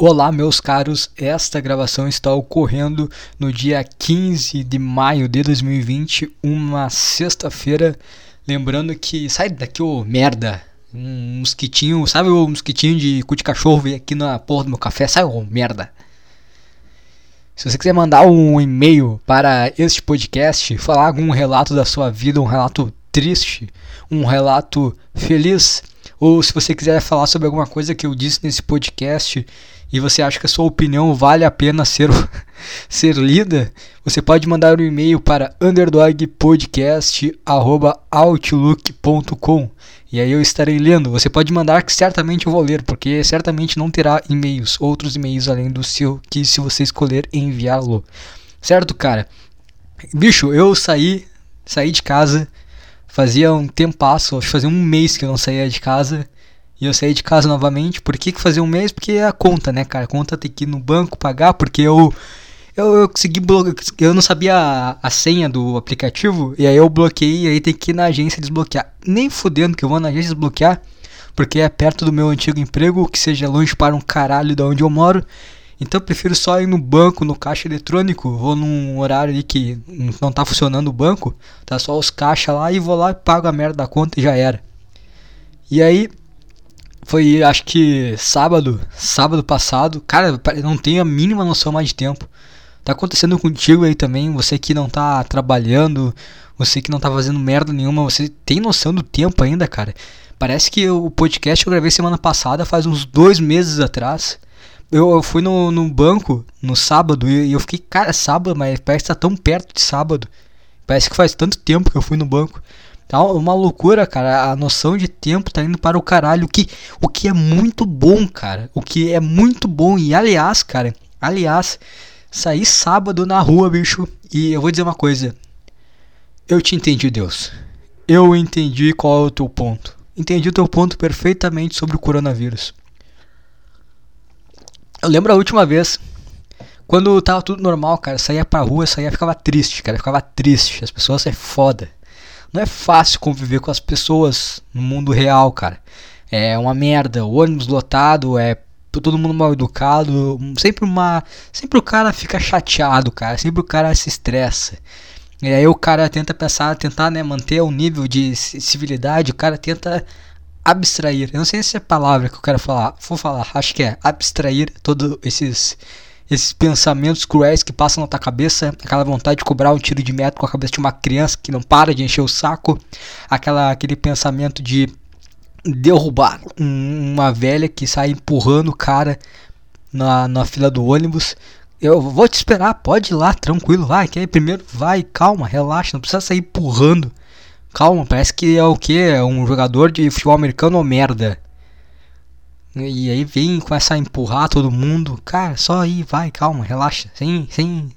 Olá, meus caros. Esta gravação está ocorrendo no dia 15 de maio de 2020, uma sexta-feira. Lembrando que. Sai daqui, ô merda! Um mosquitinho, sabe o mosquitinho de cu de cachorro veio aqui na porra do meu café? Sai, ô merda! Se você quiser mandar um e-mail para este podcast, falar algum relato da sua vida, um relato triste, um relato feliz, ou se você quiser falar sobre alguma coisa que eu disse nesse podcast e você acha que a sua opinião vale a pena ser, ser lida, você pode mandar um e-mail para underdogpodcast.outlook.com e aí eu estarei lendo. Você pode mandar que certamente eu vou ler, porque certamente não terá e-mails, outros e-mails além do seu, que se você escolher enviá-lo. Certo, cara? Bicho, eu saí, saí de casa Fazia um tempasso, acho que fazia um mês que eu não saía de casa. E eu saí de casa novamente. Por que, que fazia um mês? Porque é a conta, né, cara? A conta tem que ir no banco pagar, porque eu. Eu, eu consegui bloquear. Eu não sabia a, a, senha do aplicativo. E aí eu bloqueei. E aí tem que ir na agência desbloquear. Nem fudendo que eu vou na agência desbloquear. Porque é perto do meu antigo emprego. Que seja longe para um caralho de onde eu moro. Então eu prefiro só ir no banco, no caixa eletrônico, vou num horário ali que não tá funcionando o banco, tá só os caixas lá e vou lá e pago a merda da conta e já era. E aí foi acho que sábado, sábado passado, cara, não tenho a mínima noção mais de tempo. Tá acontecendo contigo aí também, você que não tá trabalhando, você que não tá fazendo merda nenhuma, você tem noção do tempo ainda, cara. Parece que o podcast eu gravei semana passada, faz uns dois meses atrás eu, eu fui no, no banco no sábado e eu fiquei, cara, sábado, mas parece que tá tão perto de sábado. Parece que faz tanto tempo que eu fui no banco. Tá uma loucura, cara. A noção de tempo tá indo para o caralho. O que, o que é muito bom, cara. O que é muito bom. E aliás, cara, aliás, saí sábado na rua, bicho. E eu vou dizer uma coisa. Eu te entendi, Deus. Eu entendi qual é o teu ponto. Entendi o teu ponto perfeitamente sobre o coronavírus. Eu lembro a última vez, quando tava tudo normal, cara, saía pra rua, saía ficava triste, cara, ficava triste. As pessoas é foda. Não é fácil conviver com as pessoas no mundo real, cara. É uma merda, o ônibus lotado, é todo mundo mal educado, sempre uma, sempre o cara fica chateado, cara, sempre o cara se estressa. E aí o cara tenta pensar, tentar, né, manter o nível de civilidade, o cara tenta abstrair. Eu não sei se é a palavra que eu quero falar. Vou falar, acho que é abstrair todos esses esses pensamentos cruéis que passam na tua cabeça, aquela vontade de cobrar um tiro de meta com a cabeça de uma criança que não para de encher o saco, aquela aquele pensamento de derrubar uma velha que sai empurrando o cara na, na fila do ônibus. Eu vou te esperar, pode ir lá, tranquilo, vai, que aí primeiro vai, calma, relaxa, não precisa sair empurrando Calma, parece que é o que? É um jogador de futebol americano ou merda. E aí vem com essa empurrar todo mundo. Cara, só aí, vai, calma, relaxa. Sem, sem,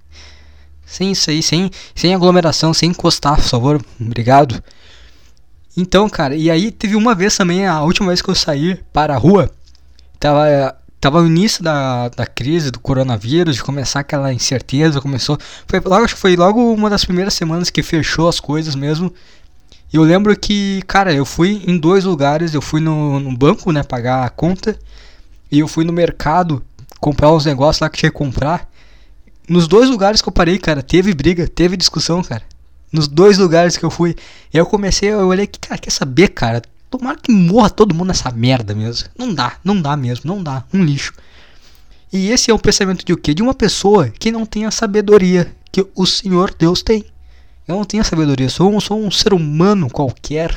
sem isso aí, sem, sem aglomeração, sem encostar, por favor. Obrigado. Então, cara, e aí teve uma vez também, a última vez que eu saí para a rua, tava, tava no início da, da crise do coronavírus, de começar aquela incerteza, começou, foi logo, acho que foi logo uma das primeiras semanas que fechou as coisas mesmo, e eu lembro que, cara, eu fui em dois lugares. Eu fui no, no banco, né, pagar a conta. E eu fui no mercado comprar uns negócios lá que tinha que comprar. Nos dois lugares que eu parei, cara, teve briga, teve discussão, cara. Nos dois lugares que eu fui. E eu comecei, eu olhei que, cara, quer saber, cara? Tomara que morra todo mundo nessa merda mesmo. Não dá, não dá mesmo, não dá. Um lixo. E esse é o pensamento de o quê? De uma pessoa que não tem a sabedoria que o Senhor Deus tem. Eu não tenho sabedoria, sou, sou um ser humano qualquer.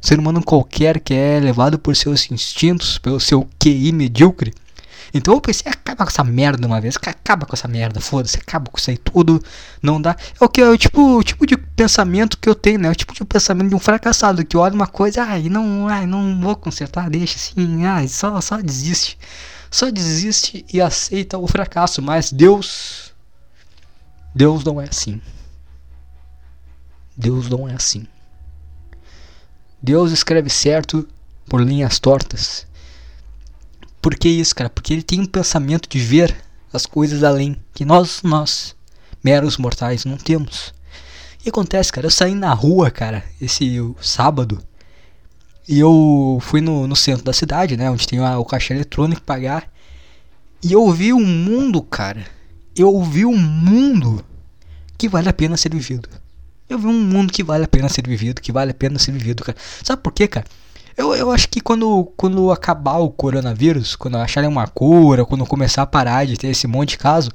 Ser humano qualquer que é levado por seus instintos, pelo seu QI medíocre. Então eu pensei, acaba com essa merda uma vez, acaba com essa merda, foda-se, acaba com isso aí tudo, não dá. É o que é o tipo, o tipo de pensamento que eu tenho, né? O tipo de pensamento de um fracassado que olha uma coisa, ai, não, ai, não vou consertar, deixa assim, ai, só, só desiste. Só desiste e aceita o fracasso, mas Deus Deus não é assim. Deus não é assim. Deus escreve certo por linhas tortas. Por que isso, cara? Porque ele tem um pensamento de ver as coisas além que nós, nós, meros mortais, não temos. E acontece, cara, eu saí na rua, cara, esse sábado, e eu fui no, no centro da cidade, né, onde tem o caixa eletrônico pagar. E eu vi um mundo, cara. Eu vi um mundo que vale a pena ser vivido. Eu vi um mundo que vale a pena ser vivido, que vale a pena ser vivido, cara. Sabe por quê, cara? Eu, eu acho que quando, quando acabar o coronavírus, quando acharem uma cura, quando começar a parar de ter esse monte de caso,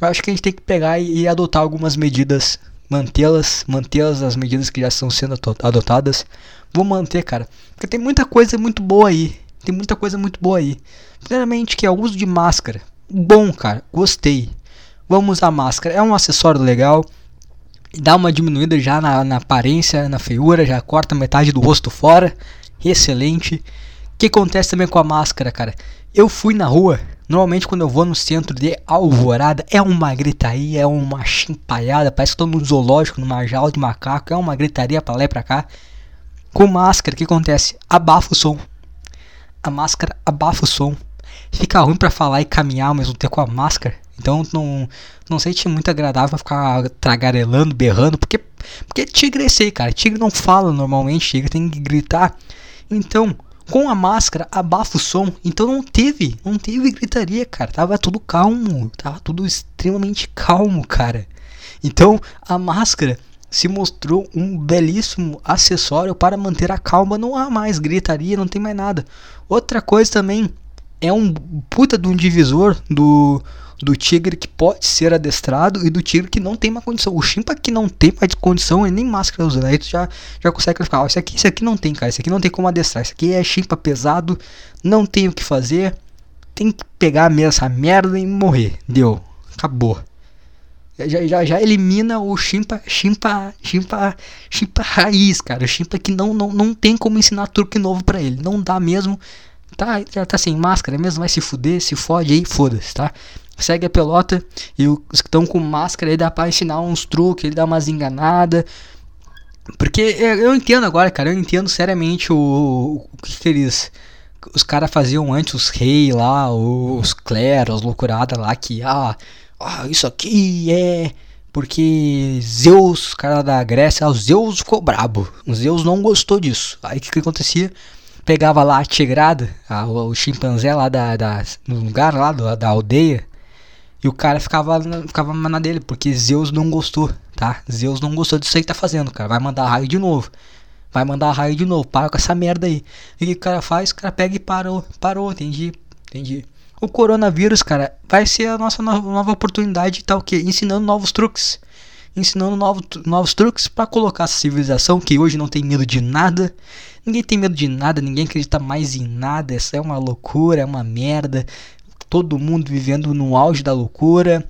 eu acho que a gente tem que pegar e, e adotar algumas medidas, mantê-las, mantê-las as medidas que já estão sendo adotadas. Vou manter, cara, porque tem muita coisa muito boa aí. Tem muita coisa muito boa aí. Primeiramente que é o uso de máscara. Bom, cara, gostei. Vamos usar máscara. É um acessório legal. Dá uma diminuída já na, na aparência, na feiura, já corta metade do rosto fora excelente. O que acontece também com a máscara, cara? Eu fui na rua, normalmente quando eu vou no centro de Alvorada, é uma gritaria, é uma chimpalhada, parece que estou no zoológico, numa jaula de macaco, é uma gritaria para lá e pra cá. Com máscara, o que acontece? Abafa o som. A máscara abafa o som. Fica ruim para falar e caminhar ao mesmo tempo com a máscara. Então não, não sei é muito agradável ficar tragarelando, berrando, porque, porque tigre é aí, cara. Tigre não fala normalmente, tigre tem que gritar. Então, com a máscara, abafa o som. Então não teve, não teve gritaria, cara. Tava tudo calmo, tava tudo extremamente calmo, cara. Então, a máscara se mostrou um belíssimo acessório para manter a calma. Não há mais gritaria, não tem mais nada. Outra coisa também é um puta de um divisor do do tigre que pode ser adestrado e do tigre que não tem uma condição. O chimpa que não tem mais condição e nem máscara usa. Aí tu já, já consegue ficar, ó, esse aqui, esse aqui não tem, cara. Esse aqui não tem como adestrar. Esse aqui é chimpa pesado, não tem o que fazer. Tem que pegar mesmo essa merda e morrer. Deu. Acabou. Já, já, já elimina o chimpa, chimpa, chimpa, chimpa raiz, cara. O chimpa que não, não, não tem como ensinar truque novo para ele. Não dá mesmo. Tá, já tá sem máscara mesmo, vai se fuder, se fode aí, foda-se, tá? segue a pelota e os que estão com máscara aí dá pra ensinar uns truques, ele dá umas enganadas. Porque eu entendo agora, cara, eu entendo seriamente o, o que, que eles. Os caras faziam antes os reis lá, os cleros, loucurada lá, que ah, ah, isso aqui é porque Zeus, cara da Grécia, o Zeus ficou brabo. O Zeus não gostou disso. Aí o que, que acontecia? Pegava lá a tigrada, a, o, chimpanzé lá da, da, no lugar lá do, da aldeia, e o cara ficava, ficava na dele, porque Zeus não gostou, tá? Zeus não gostou disso aí que tá fazendo, cara. Vai mandar raio de novo. Vai mandar raio de novo. Para com essa merda aí. E o que cara faz? O cara pega e parou. Parou, entendi. Entendi. O coronavírus, cara, vai ser a nossa nova, nova oportunidade tá o quê? Ensinando novos truques. Ensinando novos, novos truques para colocar essa civilização que hoje não tem medo de nada. Ninguém tem medo de nada, ninguém acredita mais em nada. Essa é uma loucura, é uma merda todo mundo vivendo no auge da loucura.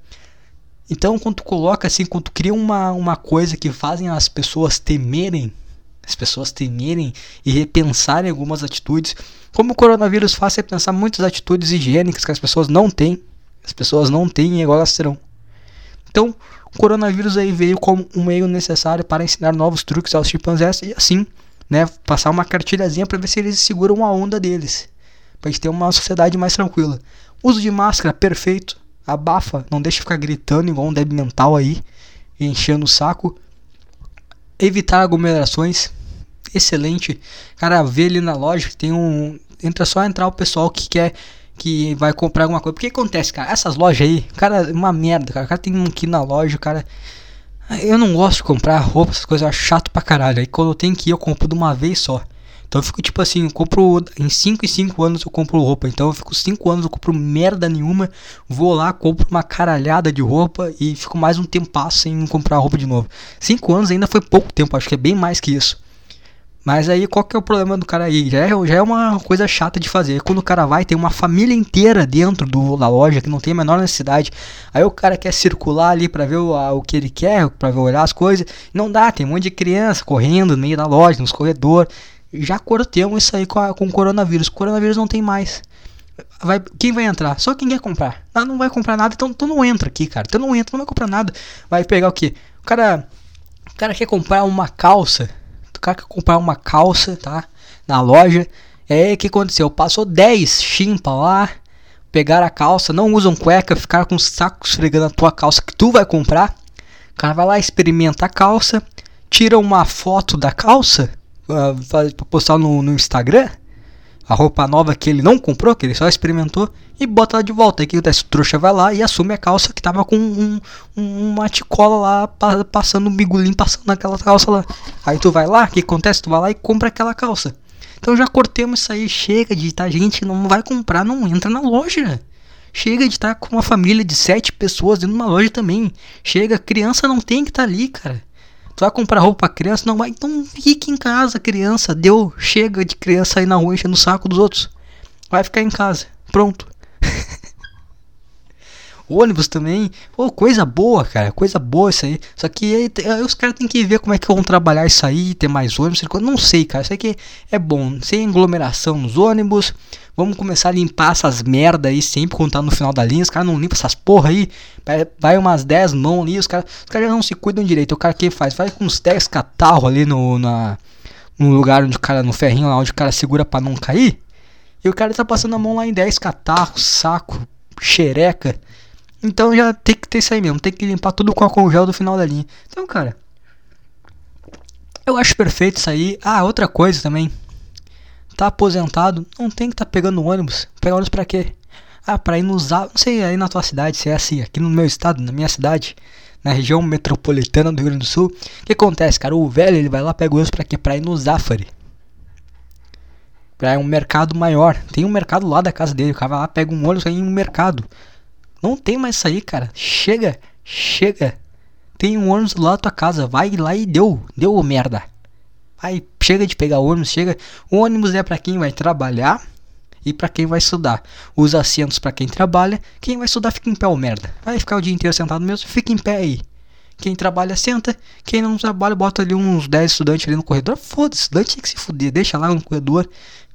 Então, quando tu coloca assim, quando tu cria uma, uma coisa que fazem as pessoas temerem, as pessoas temerem e repensarem algumas atitudes, como o coronavírus faz repensar muitas atitudes higiênicas que as pessoas não têm, as pessoas não têm e agora elas terão. Então, o coronavírus aí veio como um meio necessário para ensinar novos truques aos chimpanzés e assim, né, passar uma cartilhazinha para ver se eles seguram a onda deles, para gente ter uma sociedade mais tranquila. Uso de máscara, perfeito. Abafa, não deixa ficar gritando igual um débil mental aí, enchendo o saco. Evitar aglomerações, excelente. Cara, vê ali na loja tem um. Entra só entrar o pessoal que quer que vai comprar alguma coisa. Porque acontece, cara? Essas lojas aí, cara, uma merda, cara. O cara tem que ir na loja, o cara. Eu não gosto de comprar roupa, essas coisas, eu acho chato pra caralho. Aí quando eu tenho que ir, eu compro de uma vez só. Então eu fico tipo assim, compro em 5 e 5 anos eu compro roupa. Então eu fico 5 anos, eu compro merda nenhuma, vou lá, compro uma caralhada de roupa e fico mais um tempo sem comprar roupa de novo. 5 anos ainda foi pouco tempo, acho que é bem mais que isso. Mas aí qual que é o problema do cara aí? Já é, já é uma coisa chata de fazer. Quando o cara vai, tem uma família inteira dentro do, da loja que não tem a menor necessidade. Aí o cara quer circular ali para ver o, a, o que ele quer, para ver olhar as coisas. Não dá, tem um monte de criança correndo no meio da loja, nos corredores já cortemos isso aí com, a, com o coronavírus. O coronavírus não tem mais. Vai, quem vai entrar? Só quem quer comprar. Ah, não vai comprar nada, então tu não entra aqui, cara. Tu não entra, não vai comprar nada. Vai pegar o que? O cara, o cara quer comprar uma calça. Cara comprar uma calça, tá? Na loja. É que aconteceu? Passou 10 chimpa lá. Pegaram a calça, não usam cueca, ficaram com os sacos esfregando a tua calça que tu vai comprar. O cara vai lá, experimenta a calça, tira uma foto da calça uh, para postar no, no Instagram, a roupa nova que ele não comprou, que ele só experimentou, e bota ela de volta. Aí que o trouxa vai lá e assume a calça que tava com um, um, uma ticola lá, passando um bigulinho, passando naquela calça lá. Aí tu vai lá, o que acontece? Tu vai lá e compra aquela calça. Então já cortemos isso aí, chega de tá, gente, não vai comprar, não entra na loja. Chega de estar tá com uma família de sete pessoas dentro de uma loja também. Chega, criança não tem que estar tá ali, cara. Tu vai comprar roupa pra criança? Não vai. Então fique em casa, criança. Deu. Chega de criança aí na rua enchendo o saco dos outros. Vai ficar em casa. Pronto. Ônibus também. Pô, coisa boa, cara. Coisa boa isso aí. Só que aí, aí os caras têm que ver como é que vão trabalhar isso aí, ter mais ônibus. Não sei, cara. Isso aqui é bom. Sem aglomeração nos ônibus. Vamos começar a limpar essas merda aí sempre quando tá no final da linha. Os caras não limpam essas porra aí. Vai umas 10 mãos ali. Os caras os cara não se cuidam direito. O cara que faz? Faz com uns 10 catarros ali no, na, no lugar onde o cara, no ferrinho lá onde o cara segura pra não cair. E o cara tá passando a mão lá em 10 catarros, saco, xereca. Então já tem que ter isso aí mesmo. Tem que limpar tudo com álcool gel do final da linha. Então, cara. Eu acho perfeito isso aí. Ah, outra coisa também tá aposentado, não tem que tá pegando ônibus. Pegar ônibus pra quê? Ah, pra ir nos. Não sei aí na tua cidade se é assim. Aqui no meu estado, na minha cidade, na região metropolitana do Rio Grande do Sul. O que acontece, cara? O velho ele vai lá pega ônibus pra quê? Pra ir no Zafari. Pra um mercado maior. Tem um mercado lá da casa dele. O cara vai lá, pega um ônibus aí em um mercado. Não tem mais aí, cara. Chega, chega. Tem um ônibus lá da tua casa. Vai lá e deu. Deu merda. Aí chega de pegar ônibus, chega. O ônibus é para quem vai trabalhar e para quem vai estudar. Os assentos para quem trabalha, quem vai estudar fica em pé, ou merda. Vai ficar o dia inteiro sentado mesmo, fica em pé aí. Quem trabalha senta, quem não trabalha bota ali uns 10 estudantes ali no corredor. Foda-se, estudante tem que se fuder, deixa lá no corredor.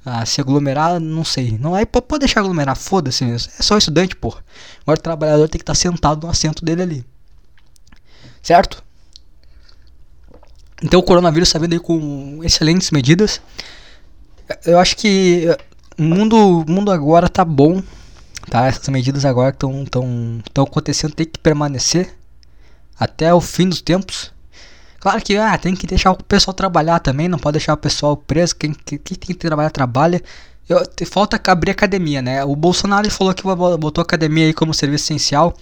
Ah, se aglomerar, não sei. Não aí pode deixar aglomerar, foda-se. É só estudante, porra. Agora o trabalhador tem que estar tá sentado no assento dele ali. Certo? Então o coronavírus está vindo aí com excelentes medidas. Eu acho que o mundo, mundo agora tá bom, tá? Essas medidas agora estão tão, tão acontecendo, tem que permanecer até o fim dos tempos. Claro que ah, tem que deixar o pessoal trabalhar também, não pode deixar o pessoal preso. Quem, quem, tem que trabalhar, trabalha. Eu, falta abrir academia, né? O Bolsonaro falou que botou academia aí como serviço essencial.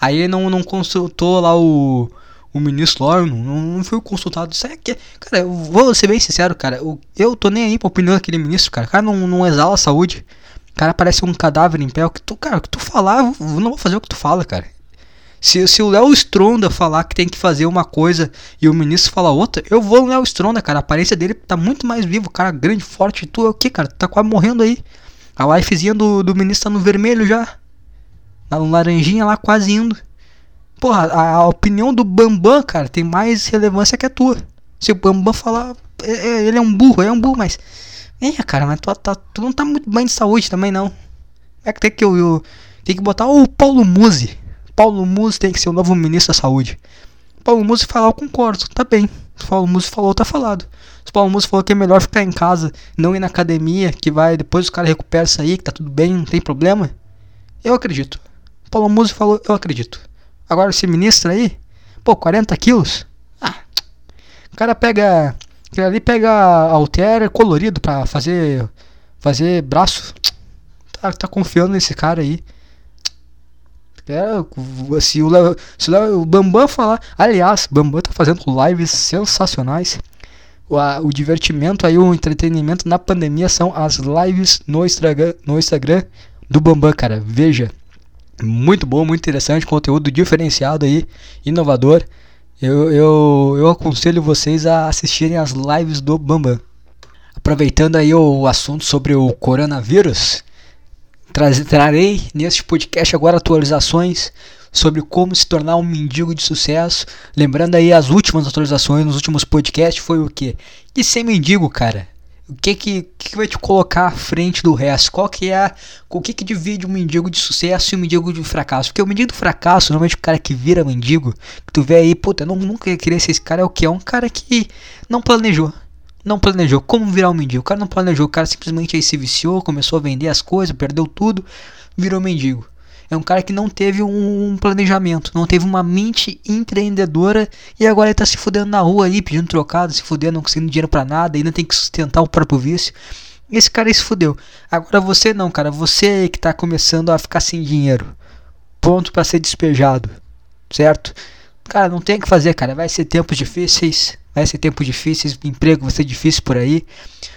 Aí não, não consultou lá o o ministro lá não, não foi consultado. Isso é que, cara, eu vou ser bem sincero, cara. Eu, eu tô nem aí pra opinião daquele ministro, cara. O cara não, não exala a saúde. O cara parece um cadáver em pé. O que tu, cara, o que tu falar, eu não vou fazer o que tu fala, cara. Se, se o Léo Stronda falar que tem que fazer uma coisa e o ministro falar outra, eu vou no Léo Stronda, cara. A aparência dele tá muito mais vivo, cara, grande, forte. Tu é o que, cara? Tu tá quase morrendo aí. A lifezinha do, do ministro tá no vermelho já. Na laranjinha lá, quase indo. Porra, a, a, opinião do Bambam, cara, tem mais relevância que a tua. Se o Bambam falar, é, é, ele é um burro, é um burro, mas. É, cara, mas tu, tá, tu não tá muito bem de saúde também, não. É que tem que, eu, eu, tem que botar o Paulo Musi. Paulo Musi tem que ser o novo ministro da saúde. Paulo Musi falar, eu concordo, tá bem. Se Paulo Musi falou, tá falado. Se Paulo Musi falou que é melhor ficar em casa, não ir na academia, que vai, depois o cara recupera isso aí, que tá tudo bem, não tem problema. Eu acredito. Paulo Musi falou, eu acredito. Agora esse ministro aí, pô, 40 quilos? Ah, o cara pega. Aquele ali pega alter colorido pra fazer. Fazer braço. Tá, tá confiando nesse cara aí. É, se o, se o Bambam falar. Aliás, Bambam tá fazendo lives sensacionais. O, a, o divertimento aí, o entretenimento na pandemia são as lives no Instagram, no Instagram do Bambam, cara. Veja. Muito bom, muito interessante, conteúdo diferenciado aí, inovador. Eu, eu, eu aconselho vocês a assistirem as lives do Bambam. Aproveitando aí o assunto sobre o coronavírus, trarei neste podcast agora atualizações sobre como se tornar um mendigo de sucesso. Lembrando aí as últimas atualizações nos últimos podcasts foi o que? De ser mendigo, cara o que que, que vai te colocar à frente do resto? Qual que é o que que divide um mendigo de sucesso e um mendigo de fracasso? Porque o mendigo do fracasso, normalmente o cara que vira mendigo, que tu vê aí, puta, eu não, nunca queria ser esse cara, é o que? É um cara que não planejou. Não planejou como virar um mendigo. O cara não planejou, o cara simplesmente aí se viciou, começou a vender as coisas, perdeu tudo, virou mendigo. É um cara que não teve um planejamento, não teve uma mente empreendedora e agora ele tá se fudendo na rua aí, pedindo trocado, se fudendo, não conseguindo dinheiro para nada, ainda tem que sustentar o próprio vício. Esse cara aí se fudeu. Agora você não, cara. Você que tá começando a ficar sem dinheiro. Pronto para ser despejado. Certo? Cara, não tem o que fazer, cara. Vai ser tempos difíceis. Vai ser tempos difíceis. Emprego vai ser difícil por aí.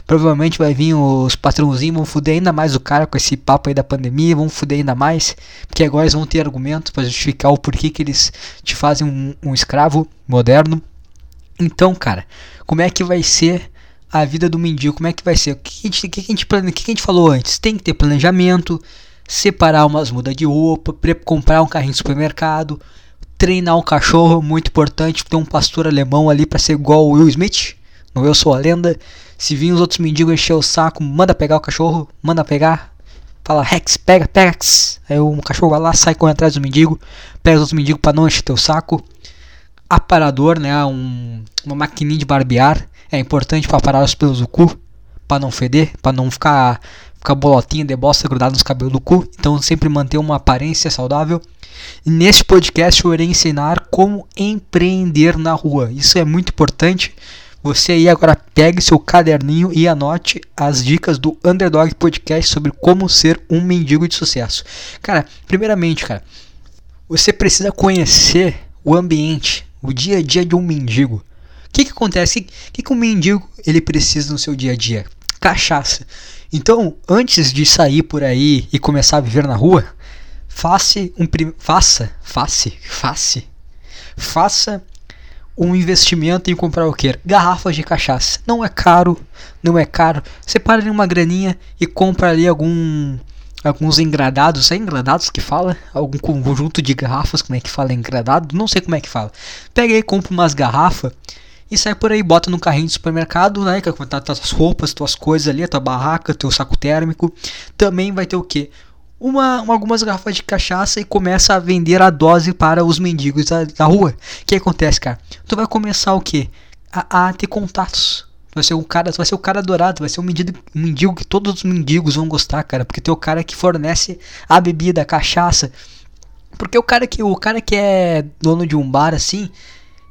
Provavelmente vai vir os patrãozinhos. Vão fuder ainda mais o cara com esse papo aí da pandemia. Vão fuder ainda mais. Porque agora eles vão ter argumento para justificar o porquê que eles te fazem um, um escravo moderno. Então, cara, como é que vai ser a vida do mendigo? Como é que vai ser? O que a gente, que a gente, que a gente falou antes? Tem que ter planejamento, separar umas mudas de roupa, comprar um carrinho de supermercado, treinar um cachorro, muito importante, ter um pastor alemão ali para ser igual o Will Smith. No Eu Sou a Lenda. Se vir os outros mendigos encher o saco, manda pegar o cachorro, manda pegar. Fala, Rex, pega, pega. Aí o cachorro vai lá, sai correndo atrás do mendigo, pega os outros mendigos para não encher teu saco aparador, né, um, uma maquininha de barbear, é importante para parar os pelos do cu, para não feder, para não ficar ficar bolotinha de bosta grudada nos cabelos do cu, então sempre manter uma aparência saudável. Neste podcast eu irei ensinar como empreender na rua. Isso é muito importante. Você aí agora pegue seu caderninho e anote as dicas do Underdog Podcast sobre como ser um mendigo de sucesso. Cara, primeiramente, cara, você precisa conhecer o ambiente o dia a dia de um mendigo. O que, que acontece? O que, que um mendigo ele precisa no seu dia a dia? Cachaça. Então, antes de sair por aí e começar a viver na rua, faça um faça, faça, faça, faça um investimento em comprar o que? Garrafas de cachaça. Não é caro, não é caro. Separa ali uma graninha e compra ali algum alguns engradados, é engradados que fala? Algum conjunto de garrafas, como é que fala engradado? Não sei como é que fala. Pega aí, compra umas garrafas e sai por aí, bota no carrinho do supermercado, né? Que tá tuas roupas, tuas coisas ali, a tua barraca, teu saco térmico. Também vai ter o que? Uma, uma, algumas garrafas de cachaça e começa a vender a dose para os mendigos da, da rua. O que acontece, cara? Tu vai começar o que? A, a ter contatos vai ser um cara, vai ser o cara adorado, vai ser um mendigo, um mendigo que todos os mendigos vão gostar, cara, porque tem o cara que fornece a bebida, a cachaça. Porque o cara que o cara que é dono de um bar assim,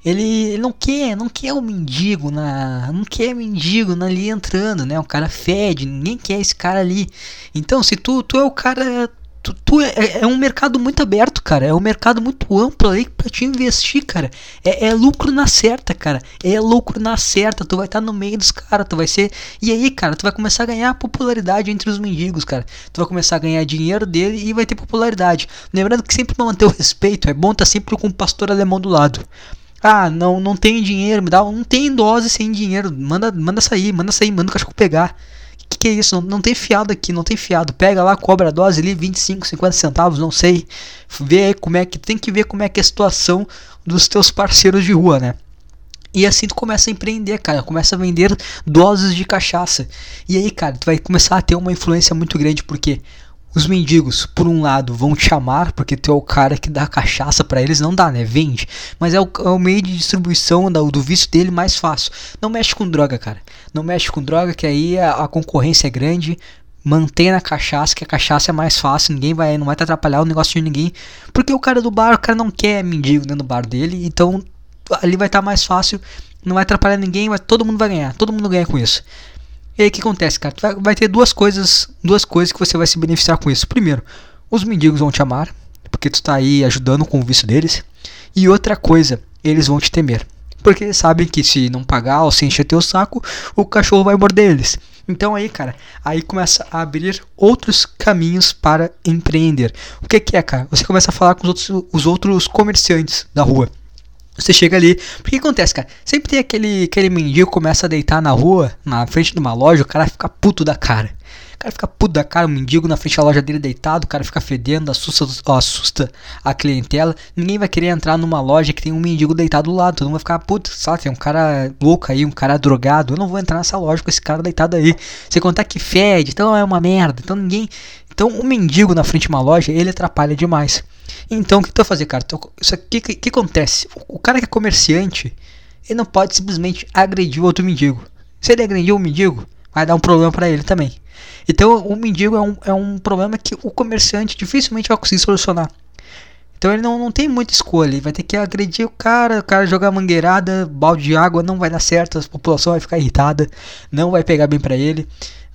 ele, ele não quer, não quer o um mendigo na, não quer mendigo ali entrando, né? O cara fede, ninguém quer esse cara ali. Então, se tu tu é o cara tu, tu é, é, é, um mercado muito aberto, cara. É um mercado muito amplo aí pra te investir, cara. É, é lucro na certa, cara. É lucro na certa. Tu vai estar tá no meio dos caras, tu vai ser. E aí, cara, tu vai começar a ganhar popularidade entre os mendigos, cara. Tu vai começar a ganhar dinheiro dele e vai ter popularidade. Lembrando que sempre manter o respeito, é bom estar tá sempre com o pastor alemão do lado. Ah, não, não tem dinheiro, me dá, não tem dose sem dinheiro. Manda, manda sair, manda sair, manda o cachorro pegar que, que é isso? Não, não tem fiado aqui, não tem fiado. Pega lá, cobra a dose ali, 25, 50 centavos, não sei. Vê como é que. Tem que ver como é que é a situação dos teus parceiros de rua, né? E assim tu começa a empreender, cara. Começa a vender doses de cachaça. E aí, cara, tu vai começar a ter uma influência muito grande, porque os mendigos, por um lado, vão te amar, porque tu é o cara que dá cachaça para eles, não dá, né? Vende. Mas é o, é o meio de distribuição do, do vício dele mais fácil. Não mexe com droga, cara. Não mexe com droga, que aí a, a concorrência é grande. Mantém na cachaça, que a cachaça é mais fácil, ninguém vai, não vai te atrapalhar o negócio de ninguém. Porque o cara do bar, o cara não quer mendigo dentro do bar dele, então ali vai estar tá mais fácil, não vai atrapalhar ninguém, vai, todo mundo vai ganhar, todo mundo ganha com isso. E aí o que acontece, cara? Vai, vai ter duas coisas, duas coisas que você vai se beneficiar com isso. Primeiro, os mendigos vão te amar, porque tu está aí ajudando com o vício deles. E outra coisa, eles vão te temer. Porque eles sabem que se não pagar ou se encher teu saco, o cachorro vai morder eles. Então aí, cara, aí começa a abrir outros caminhos para empreender. O que, que é, cara? Você começa a falar com os outros, os outros comerciantes da rua. Você chega ali. Porque que acontece, cara? Sempre tem aquele, aquele mendigo que começa a deitar na rua, na frente de uma loja, o cara fica puto da cara. O cara fica puto da cara, o mendigo na frente da loja dele deitado, o cara fica fedendo, assusta, assusta a clientela. Ninguém vai querer entrar numa loja que tem um mendigo deitado do lado. Todo mundo vai ficar puto, sabe? Tem um cara louco aí, um cara drogado. Eu não vou entrar nessa loja com esse cara deitado aí. Você contar que fede, então é uma merda. Então ninguém. Então o mendigo na frente de uma loja, ele atrapalha demais. Então, o que tu vai fazer, cara? Então, isso que, que acontece? O, o, cara que é comerciante, ele não pode simplesmente agredir o outro mendigo. Se ele agredir o mendigo, vai dar um problema para ele também. Então, o mendigo é um, é um problema que o comerciante dificilmente vai conseguir solucionar. Então ele não, não tem muita escolha, ele vai ter que agredir o cara, o cara jogar mangueirada, balde de água, não vai dar certo, a população vai ficar irritada, não vai pegar bem para ele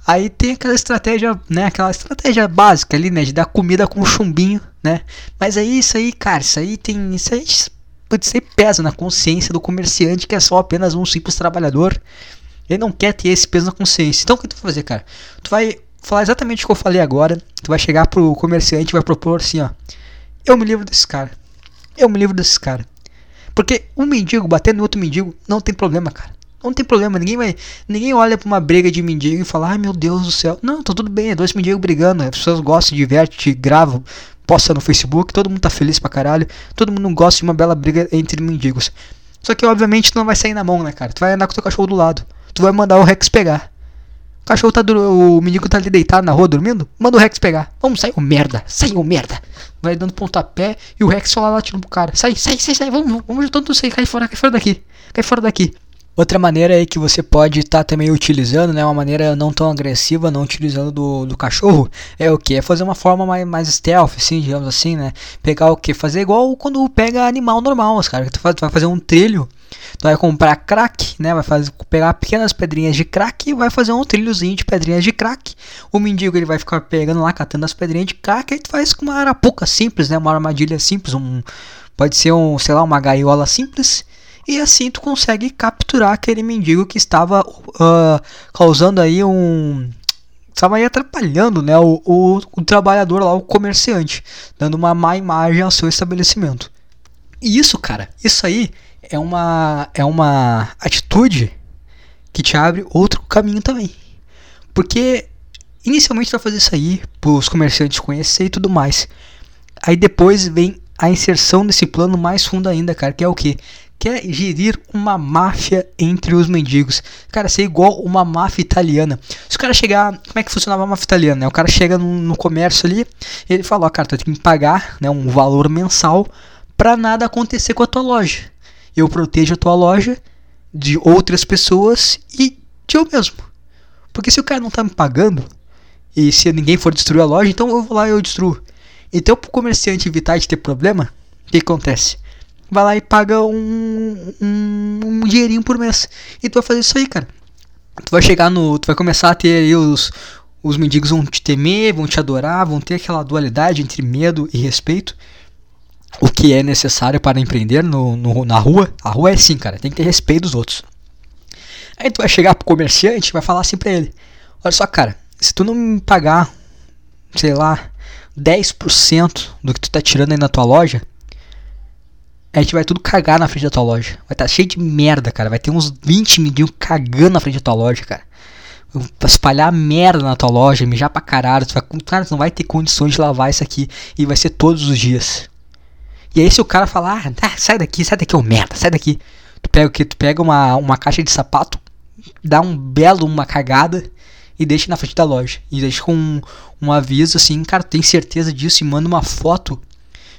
Aí tem aquela estratégia, né? Aquela estratégia básica ali, né? De dar comida com chumbinho, né? Mas aí isso aí, cara, isso aí tem. Isso aí pode ser pesa na consciência do comerciante que é só apenas um simples trabalhador. Ele não quer ter esse peso na consciência. Então o que tu vai fazer, cara? Tu vai falar exatamente o que eu falei agora. Tu vai chegar pro comerciante e vai propor assim, ó. Eu me livro desse cara. Eu me livro desse cara. Porque um mendigo batendo no outro mendigo não tem problema, cara. Não tem problema, ninguém vai. Ninguém olha pra uma briga de mendigo e fala, ai meu Deus do céu. Não, tá tudo bem, é dois mendigos brigando. As pessoas gostam, divertem, gravam, posta no Facebook, todo mundo tá feliz pra caralho. Todo mundo gosta de uma bela briga entre mendigos. Só que obviamente tu não vai sair na mão, né, cara? Tu vai andar com o teu cachorro do lado. Tu vai mandar o Rex pegar. O cachorro tá o mendigo tá ali deitado na rua dormindo, manda o Rex pegar. Vamos, sai, ô merda, sai, ô merda. Vai dando pontapé e o Rex só lá tirando pro cara. Sai, sai, sai, sai, vamos, vamos todo sair, cai fora, cai fora daqui. Cai fora daqui. Outra maneira aí que você pode estar tá também utilizando, né, uma maneira não tão agressiva, não utilizando do, do cachorro, é o que? É fazer uma forma mais, mais stealth, assim, digamos assim, né? Pegar o que? Fazer igual quando pega animal normal, os cara. Tu, faz, tu vai fazer um trilho, tu vai comprar crack, né? Vai fazer, pegar pequenas pedrinhas de crack e vai fazer um trilhozinho de pedrinhas de crack. O mendigo ele vai ficar pegando lá, catando as pedrinhas de crack, e tu faz com uma arapuca simples, né? Uma armadilha simples, um pode ser um, sei lá, uma gaiola simples e assim tu consegue capturar aquele mendigo que estava uh, causando aí um estava aí atrapalhando né, o, o, o, trabalhador lá, o comerciante, dando uma má imagem ao seu estabelecimento. E isso, cara, isso aí é uma, é uma atitude que te abre outro caminho também. Porque inicialmente tu vai fazer isso aí para os comerciantes conhecer e tudo mais. Aí depois vem a inserção desse plano mais fundo ainda, cara, que é o que? Quer gerir uma máfia entre os mendigos. Cara, ser igual uma máfia italiana. Se o cara chegar. Como é que funcionava a máfia italiana? Né? O cara chega no, no comércio ali ele fala: Ó, cara, tu tem que pagar né, um valor mensal para nada acontecer com a tua loja. Eu protejo a tua loja de outras pessoas e de eu mesmo. Porque se o cara não tá me pagando e se ninguém for destruir a loja, então eu vou lá e eu destruo. Então, pro comerciante evitar de ter problema, o que acontece? Vai lá e paga um, um, um dinheirinho por mês. E tu vai fazer isso aí, cara. Tu vai chegar no. Tu vai começar a ter aí os. Os mendigos vão te temer, vão te adorar, vão ter aquela dualidade entre medo e respeito. O que é necessário para empreender no, no, na rua. A rua é assim, cara. Tem que ter respeito dos outros. Aí tu vai chegar pro comerciante e vai falar assim pra ele: Olha só, cara, se tu não me pagar, sei lá, 10% do que tu tá tirando aí na tua loja, a gente vai tudo cagar na frente da tua loja. Vai estar tá cheio de merda, cara. Vai ter uns 20 mendigos cagando na frente da tua loja, cara. Vai espalhar merda na tua loja, mijar pra caralho. Tu vai, cara, tu não vai ter condições de lavar isso aqui. E vai ser todos os dias. E aí se o cara falar, ah, tá, sai daqui, sai daqui, ô merda, sai daqui. Tu pega o que? Tu pega uma, uma caixa de sapato, dá um belo, uma cagada e deixa na frente da loja. E deixa com um, um aviso assim, cara, tem certeza disso e manda uma foto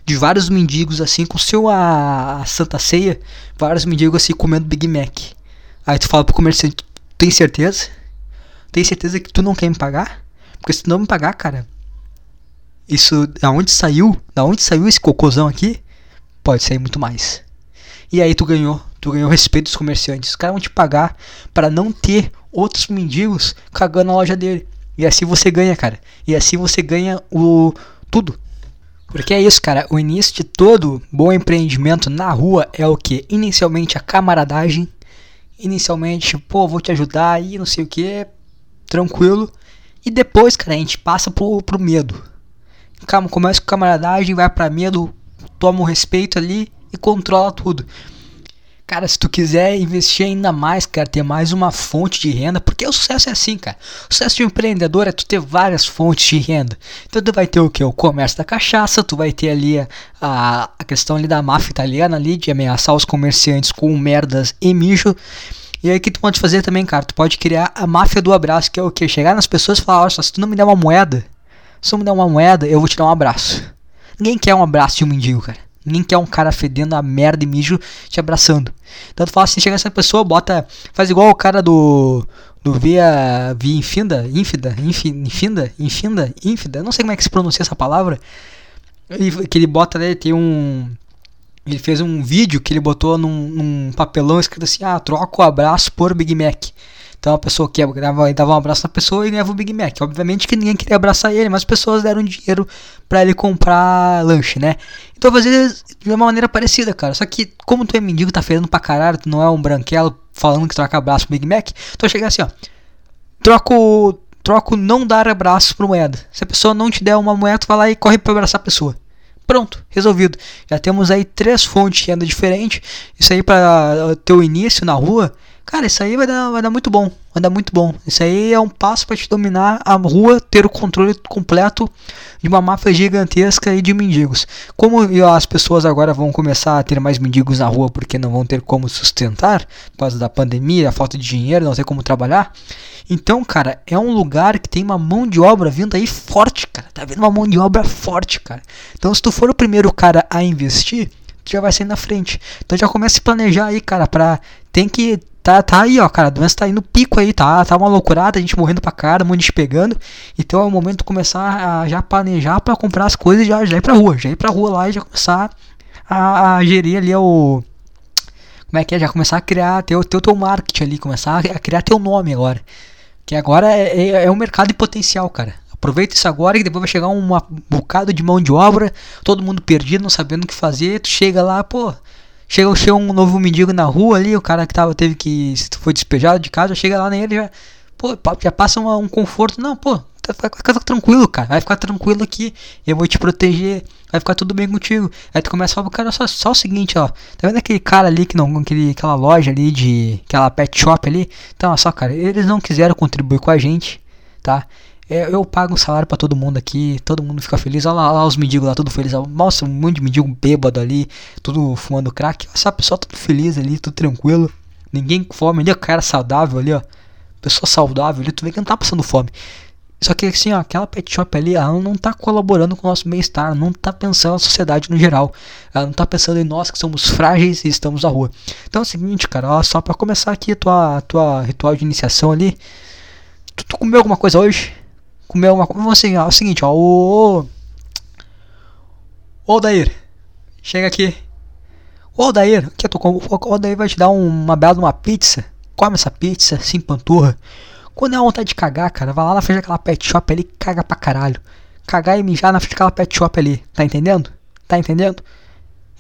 de vários mendigos assim com seu a, a, Santa Ceia, vários mendigos assim comendo Big Mac. Aí tu fala pro comerciante, tem certeza? Tem certeza que tu não quer me pagar? Porque se tu não me pagar, cara, isso da onde saiu? Da onde saiu esse cocôzão aqui? Pode sair muito mais. E aí tu ganhou, tu ganhou respeito dos comerciantes. Os caras vão te pagar para não ter outros mendigos cagando na loja dele. E assim você ganha, cara. E assim você ganha o tudo. Porque é isso, cara. O início de todo bom empreendimento na rua é o que? Inicialmente a camaradagem. Inicialmente, pô, vou te ajudar aí, não sei o que. Tranquilo. E depois, cara, a gente passa pro, pro medo. Calma, começa com camaradagem, vai pra medo, toma o respeito ali e controla tudo. Cara, se tu quiser investir ainda mais, cara, ter mais uma fonte de renda, porque o sucesso é assim, cara. O sucesso de um empreendedor é tu ter várias fontes de renda. Então tu vai ter o que? O comércio da cachaça, tu vai ter ali a, a questão ali da máfia italiana ali, de ameaçar os comerciantes com merdas e mijo. E aí que tu pode fazer também, cara, tu pode criar a máfia do abraço, que é o que? Chegar nas pessoas e falar, olha se tu não me der uma moeda, se tu não me der uma moeda, eu vou te dar um abraço. Ninguém quer um abraço de um mendigo, cara. Ninguém quer um cara fedendo a merda e mijo te abraçando. Então tu fala assim, chega essa pessoa, bota. Faz igual o cara do. Do Via. Via Infinda? Infida? Infinda? Infinda? Infida? Não sei como é que se pronuncia essa palavra. que ele bota, né? Tem um. Ele fez um vídeo que ele botou num, num papelão escrito assim: Ah, troca o abraço por Big Mac. Então a pessoa quebrava e dava um abraço na pessoa e ganhava o Big Mac. Obviamente que ninguém queria abraçar ele, mas as pessoas deram dinheiro para ele comprar lanche, né? Então fazer de uma maneira parecida, cara. Só que como tu é mendigo, tá ferendo pra caralho, tu não é um branquelo falando que troca abraço pro Big Mac, tu chega assim, ó. Troco, troco não dar abraço por moeda. Se a pessoa não te der uma moeda, tu vai lá e corre para abraçar a pessoa. Pronto, resolvido. Já temos aí três fontes de renda diferentes. Isso aí para teu início na rua, cara, isso aí vai dar, vai dar muito bom. Vai dar muito bom. Isso aí é um passo para te dominar a rua, ter o controle completo de uma máfia gigantesca e de mendigos. Como as pessoas agora vão começar a ter mais mendigos na rua porque não vão ter como sustentar por causa da pandemia, a falta de dinheiro, não ter como trabalhar. Então, cara, é um lugar que tem uma mão de obra vindo aí forte, cara. Tá vendo uma mão de obra forte, cara. Então, se tu for o primeiro cara a investir, tu já vai sair na frente. Então já começa a planejar aí, cara, pra. Tem que. Tá, tá aí, ó, cara. A doença tá aí no pico aí, tá? Tá uma loucurada, a gente morrendo pra cara, um monte de pegando. Então é o momento de começar a já planejar pra comprar as coisas e já, já ir pra rua. Já ir pra rua lá e já começar a, a gerir ali o. Como é que é? Já começar a criar teu, teu, teu marketing ali, começar a criar teu nome agora. Que agora é, é, é um mercado de potencial, cara. Aproveita isso agora que depois vai chegar um bocado de mão de obra, todo mundo perdido, não sabendo o que fazer. Tu chega lá, pô. Chega, chega um novo mendigo na rua ali, o cara que tava, teve que. Foi despejado de casa, chega lá nele já. Pô, já passa um, um conforto. Não, pô, Tá, vai ficar tranquilo, cara. Vai ficar tranquilo aqui. Eu vou te proteger. Vai ficar tudo bem contigo. Aí tu começa a falar, cara, só, só o seguinte, ó. Tá vendo aquele cara ali que não. Aquele, aquela loja ali de. Aquela pet shop ali? Então, ó, só, cara, eles não quiseram contribuir com a gente, tá? É, eu pago um salário para todo mundo aqui, todo mundo fica feliz. Olha lá, olha lá os mendigos lá, tudo feliz. Nossa, um monte de mendigo bêbado ali, tudo fumando crack. Essa pessoa tudo feliz ali, tudo tranquilo. Ninguém com fome, ali, o cara saudável ali, ó. Pessoa saudável ali, tu vê que não tá passando fome. Só que assim, ó, aquela pet shop ali, ela não tá colaborando com o nosso bem-estar, não tá pensando na sociedade no geral. Ela não tá pensando em nós que somos frágeis e estamos na rua. Então é o seguinte, cara, ó, só para começar aqui a tua, tua ritual de iniciação ali. Tu, tu comeu alguma coisa hoje? Comeu alguma coisa? Assim, é o seguinte, ó, ô. Ô, Dair, chega aqui. Ô, Dair, aqui eu tô com. O Dair vai te dar uma bela uma pizza. Come essa pizza, se empanturra. Quando é vontade de cagar, cara, vai lá na frente daquela pet shop ali, caga pra caralho. Cagar e mijar na frente daquela pet shop ali, tá entendendo? Tá entendendo?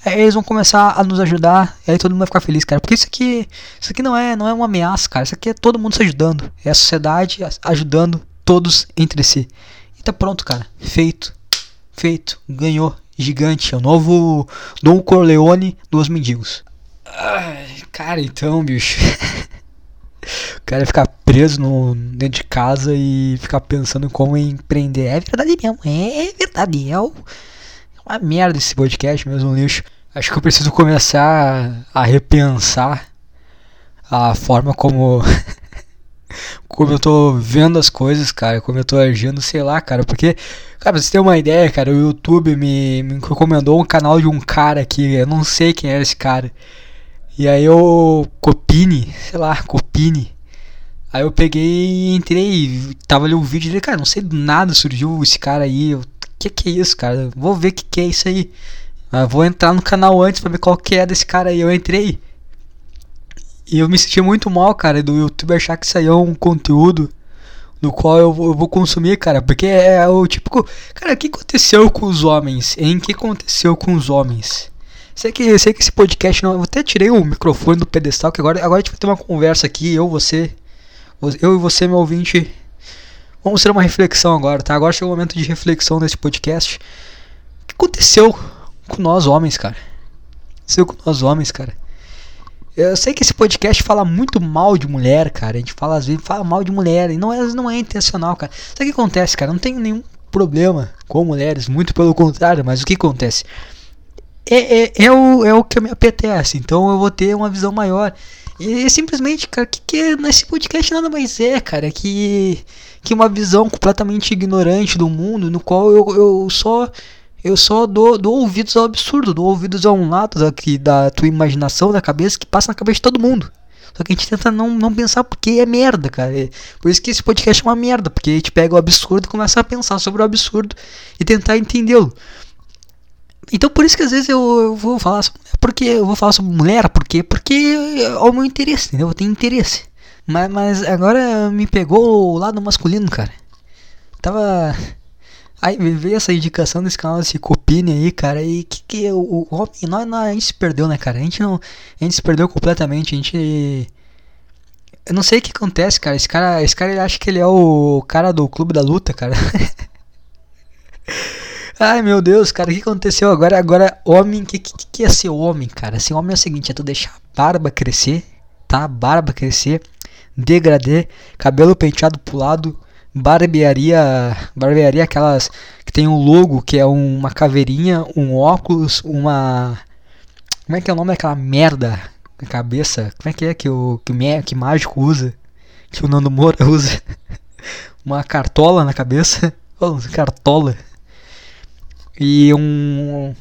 Aí eles vão começar a nos ajudar, e aí todo mundo vai ficar feliz, cara. Porque isso aqui, isso aqui não é, não é uma ameaça, cara. Isso aqui é todo mundo se ajudando. É a sociedade ajudando todos entre si. E tá pronto, cara. Feito. Feito. Ganhou. Gigante. É o novo Dom Corleone dos mendigos. Ai, cara, então, bicho. O cara ficar preso no, dentro de casa e ficar pensando em como empreender. É verdade mesmo, é verdade. É uma merda esse podcast mesmo, um lixo. Acho que eu preciso começar a repensar a forma como. como eu tô vendo as coisas, cara. Como eu tô agindo, sei lá, cara. Porque, cara, pra você ter uma ideia, cara, o YouTube me, me recomendou um canal de um cara aqui. Eu não sei quem é esse cara. E aí eu. Copine, sei lá, Copine. Aí eu peguei entrei. Tava ali o vídeo dele, cara, não sei do nada surgiu esse cara aí. O que que é isso, cara? Vou ver o que que é isso aí. Eu vou entrar no canal antes pra ver qual que é desse cara aí. Eu entrei. E eu me senti muito mal, cara, do YouTube achar que isso aí é um conteúdo do qual eu vou, eu vou consumir, cara. Porque é, é o típico. Cara, o que aconteceu com os homens? Em que aconteceu com os homens? Sei que, sei que esse podcast não. Eu até tirei o microfone do pedestal, que agora, agora a gente vai ter uma conversa aqui, eu, você. Eu e você, meu ouvinte. Vamos ter uma reflexão agora, tá? Agora chegou o momento de reflexão nesse podcast. O que aconteceu com nós homens, cara? Aconteceu com nós homens, cara. Eu sei que esse podcast fala muito mal de mulher, cara. A gente fala às vezes fala mal de mulher e não é, não é intencional, cara. Sabe o que acontece, cara? Não tenho nenhum problema com mulheres, muito pelo contrário, mas o que acontece? é, é, é, o, é o que me apetece, então eu vou ter uma visão maior. E simplesmente, cara, que, que nesse podcast nada mais é, cara, que, que uma visão completamente ignorante do mundo, no qual eu, eu só eu só dou, dou ouvidos ao absurdo, dou ouvidos a um lado daqui, da tua imaginação, da cabeça, que passa na cabeça de todo mundo. Só que a gente tenta não, não pensar porque é merda, cara. É, por isso que esse podcast é uma merda, porque a gente pega o absurdo e começa a pensar sobre o absurdo e tentar entendê-lo. Então por isso que às vezes eu, eu vou falar sobre, porque eu vou falar sobre mulher, por quê? Porque é o meu interesse, entendeu? Eu tenho interesse. Mas, mas agora me pegou o lado masculino, cara. Tava. Aí veio essa indicação desse canal desse Copine aí, cara. E que que o, o homem. Nós, nós, a gente se perdeu, né, cara? A gente não. A gente se perdeu completamente. A gente. Eu não sei o que acontece, cara. Esse cara, esse cara ele acha que ele é o cara do clube da luta, cara. Ai meu Deus, cara, o que aconteceu agora? Agora, homem, o que, que, que é ser homem, cara? Ser homem é o seguinte: é tu deixar a barba crescer, tá? Barba crescer, degradê, cabelo penteado pro lado, barbearia. Barbearia aquelas que tem um logo que é uma caveirinha, um óculos, uma. Como é que é o nome daquela merda na cabeça? Como é que é que o que, que mágico usa? Que o Nando Moura usa? uma cartola na cabeça. Oh, cartola e um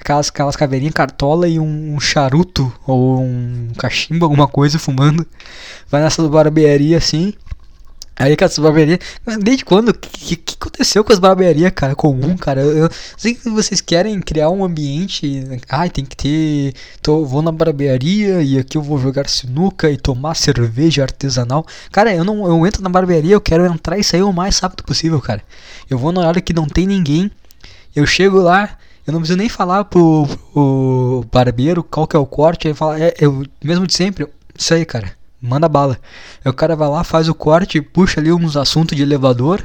aquelas, aquelas caveirinhas cartola e um, charuto ou um cachimbo, alguma coisa fumando. Vai nessa barbearia assim. Aí com as barbearias. Desde quando? O que, que, aconteceu com as barbearias, cara? Comum, cara. Eu, eu sei que vocês querem criar um ambiente. Ai, tem que ter. Tô, vou na barbearia e aqui eu vou jogar sinuca e tomar cerveja artesanal. Cara, eu não eu entro na barbearia, eu quero entrar e sair o mais rápido possível, cara. Eu vou na hora que não tem ninguém eu chego lá, eu não preciso nem falar pro, pro barbeiro qual que é o corte. Ele fala, é, eu, mesmo de sempre, isso aí, cara, manda bala. Aí o cara vai lá, faz o corte, puxa ali uns assuntos de elevador.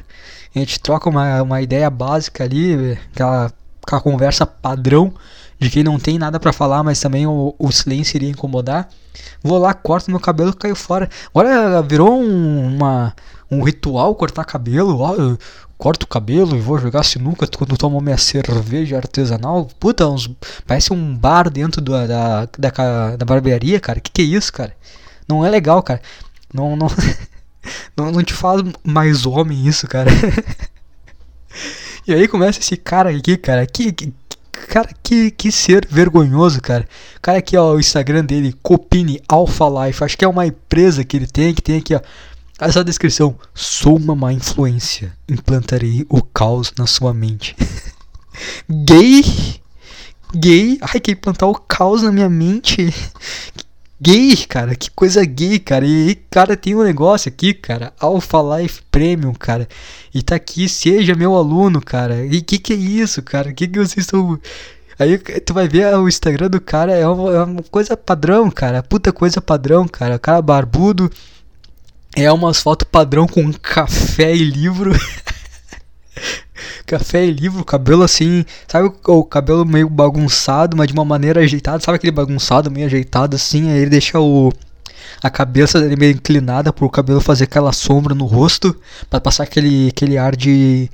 A gente troca uma, uma ideia básica ali, aquela, aquela conversa padrão de quem não tem nada para falar, mas também o, o silêncio iria incomodar. Vou lá, corto meu cabelo caiu fora. Agora virou um, uma, um ritual cortar cabelo. Ó, corto o cabelo e vou jogar sinuca quando tomo minha cerveja artesanal. Puta, uns, parece um bar dentro do, da, da, da barbearia, cara. Que que é isso, cara? Não é legal, cara. Não, não, não, não te faz mais homem isso, cara. e aí começa esse cara aqui, cara. Que, que, cara, que, que ser vergonhoso, cara. Cara, aqui, ó, o Instagram dele, Copini Alpha Life. Acho que é uma empresa que ele tem, que tem aqui, ó. Essa descrição. Sou uma má influência. Implantarei o caos na sua mente. Gay? Gay? Ai, quer implantar o caos na minha mente? Gay, cara, que coisa gay, cara. E, cara, tem um negócio aqui, cara. Alpha Life Premium, cara. E tá aqui, seja meu aluno, cara. E que que é isso, cara? Que que vocês estão. Aí tu vai ver o Instagram do cara, é uma, é uma coisa padrão, cara. Puta coisa padrão, cara. Cara barbudo é umas fotos padrão com café e livro. café e livro, cabelo assim, sabe o, cabelo meio bagunçado, mas de uma maneira ajeitada, sabe aquele bagunçado meio ajeitado assim, aí ele deixa o a cabeça dele meio inclinada pro cabelo fazer aquela sombra no rosto, para passar aquele aquele ar de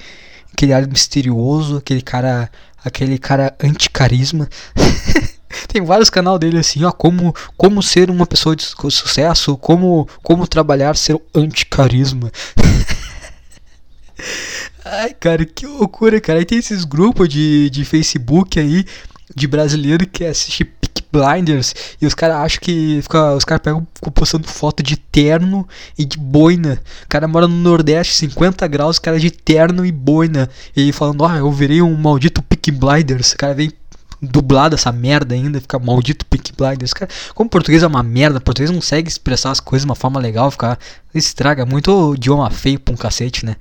aquele ar misterioso, aquele cara aquele cara anti-carisma. Tem vários canal dele assim, ó, como como ser uma pessoa de sucesso, como como trabalhar ser anti-carisma. Ai, cara, que loucura, cara. Aí tem esses grupos de, de Facebook aí de brasileiro que assiste Peak Blinders e os caras acham que fica, os caras pegam ficam postando foto de terno e de boina. O cara mora no Nordeste, 50 graus, cara de terno e boina. E falando, oh, eu virei um maldito Peak Blinders. O cara vem dublado essa merda ainda, fica maldito Peak Blinders. Cara, como português é uma merda, português não consegue expressar as coisas de uma forma legal, ficar estraga muito o idioma feio pra um cacete, né?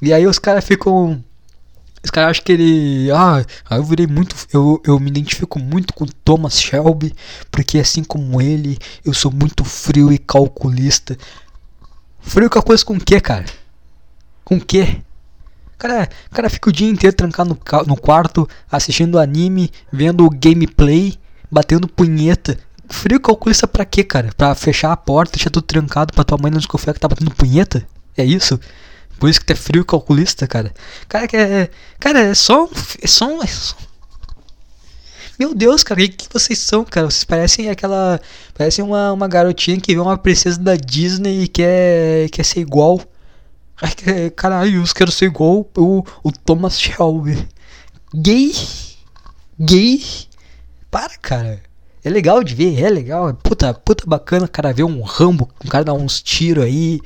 E aí os caras ficam os caras acham que ele. Ah, eu virei muito. Eu, eu me identifico muito com Thomas Shelby, porque assim como ele, eu sou muito frio e calculista. Frio com a coisa com o que, cara? Com o que? Cara, cara fica o dia inteiro trancado no, no quarto, assistindo anime, vendo gameplay, batendo punheta. Frio calculista pra quê, cara? Pra fechar a porta, deixar tudo trancado pra tua mãe não desconfiar que tá batendo punheta? É isso? Por isso que tu é frio calculista, cara. Cara, que é. Cara, é só um. É só um. É só... Meu Deus, cara, o que, que vocês são, cara? Vocês parecem aquela. Parecem uma, uma garotinha que vê uma princesa da Disney e quer, quer ser igual. Caralho, eu quero ser igual o, o Thomas Shelby. Gay? Gay? Para, cara. É legal de ver, é legal. Puta, puta bacana, cara, ver um Rambo, um cara dar uns tiros aí.